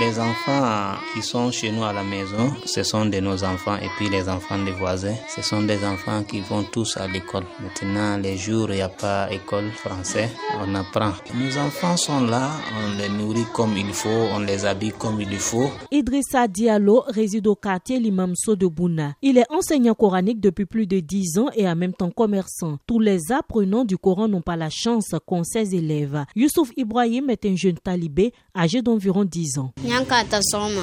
Les enfants qui sont chez nous à la maison, ce sont de nos enfants et puis les enfants des voisins, ce sont des enfants qui vont tous à l'école. Maintenant, les jours, il n'y a pas école français, on apprend. Nos enfants sont là, on les nourrit comme il faut, on les habille comme il faut. Idrissa Diallo réside au quartier Limamso de Bouna. Il est enseignant coranique depuis plus de 10 ans et en même temps commerçant. Tous les apprenants du Coran n'ont pas la chance qu'ont ses élèves. Youssouf Ibrahim est un jeune talibé âgé d'environ 10 ans.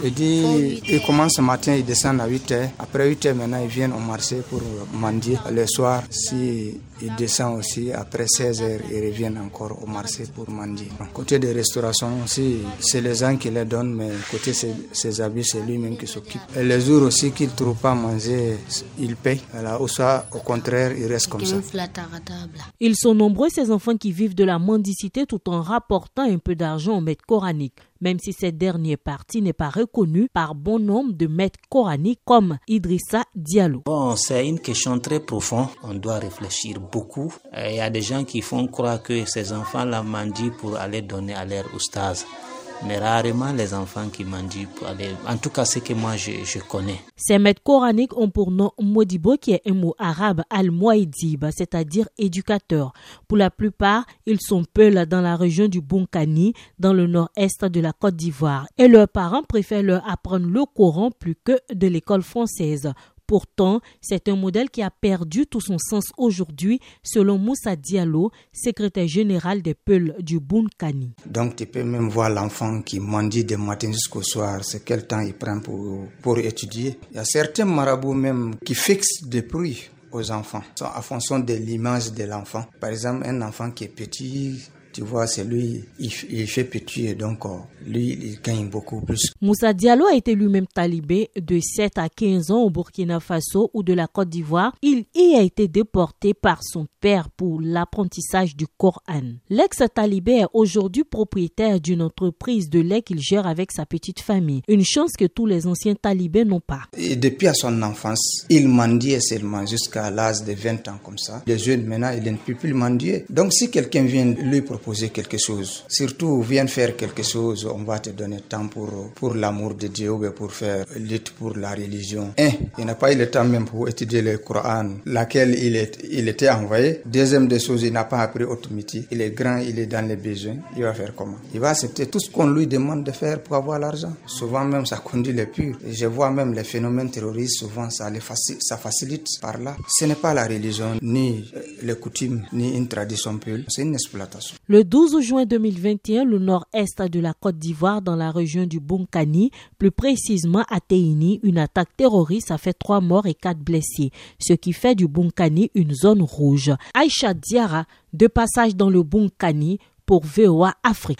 Il dit, il commence ce matin, il descend à 8 h Après 8 h maintenant, ils viennent au marché pour mendier. Le soir, si il descend aussi après 16 heures, ils reviennent encore au marché pour mendier. Côté des restaurations aussi, c'est les gens qui les donnent, mais côté ses, ses habits, c'est lui-même qui s'occupe. Et les jours aussi qu'il ne trouve pas à manger, il paye. Alors, ou soit au contraire, il reste comme ça. Ils sont nombreux ces enfants qui vivent de la mendicité tout en rapportant un peu d'argent au maître coranique même si cette dernière partie n'est pas reconnue par bon nombre de maîtres coraniques comme Idrissa Diallo. Bon, c'est une question très profonde. On doit réfléchir beaucoup. Il y a des gens qui font croire que ces enfants la mendient pour aller donner à leur oustaz mais rarement les enfants qui mendient pour aller. En tout cas, ce que moi je, connais. Ces maîtres coraniques ont pour nom Modibo, qui est un mot arabe al-Muaïdib, c'est-à-dire éducateur. Pour la plupart, ils sont peuls dans la région du Bonkani, dans le nord-est de la Côte d'Ivoire, et leurs parents préfèrent leur apprendre le Coran plus que de l'école française. Pourtant, c'est un modèle qui a perdu tout son sens aujourd'hui, selon Moussa Diallo, secrétaire général des Peuls du Bunkani. Donc, tu peux même voir l'enfant qui mendie du matin jusqu'au soir. C'est quel temps il prend pour, pour étudier. Il y a certains marabouts même qui fixent des prix aux enfants en fonction de l'image de l'enfant. Par exemple, un enfant qui est petit, tu vois, c'est lui, il, fait petit donc euh, lui, il gagne beaucoup plus. Moussa Diallo a été lui-même talibé de 7 à 15 ans au Burkina Faso ou de la Côte d'Ivoire. Il y a été déporté par son père pour l'apprentissage du Coran. L'ex-talibé est aujourd'hui propriétaire d'une entreprise de lait qu'il gère avec sa petite famille. Une chance que tous les anciens talibés n'ont pas. Et depuis à son enfance, il mendiait seulement jusqu'à l'âge de 20 ans comme ça. Les jeunes maintenant, il ne peut plus mendier. Donc si quelqu'un vient lui proposer poser quelque chose. Surtout, viens faire quelque chose, on va te donner temps pour, pour l'amour de Dieu ou pour faire lutte pour la religion. Un, il n'a pas eu le temps même pour étudier le Coran, laquelle il, est, il était envoyé. Deuxième des choses, il n'a pas appris automatique. Il est grand, il est dans les besoins. Il va faire comment? Il va accepter tout ce qu'on lui demande de faire pour avoir l'argent. Souvent même, ça conduit les purs. Je vois même les phénomènes terroristes, souvent ça, les facilite, ça facilite par là. Ce n'est pas la religion, ni les coutumes, ni une tradition pure. C'est une exploitation. Le 12 juin 2021, le nord-est de la Côte d'Ivoire, dans la région du Bunkani, plus précisément à Teini, une attaque terroriste a fait trois morts et quatre blessés, ce qui fait du Bunkani une zone rouge. Aïcha Diara, de passage dans le Bunkani, pour VOA Afrique.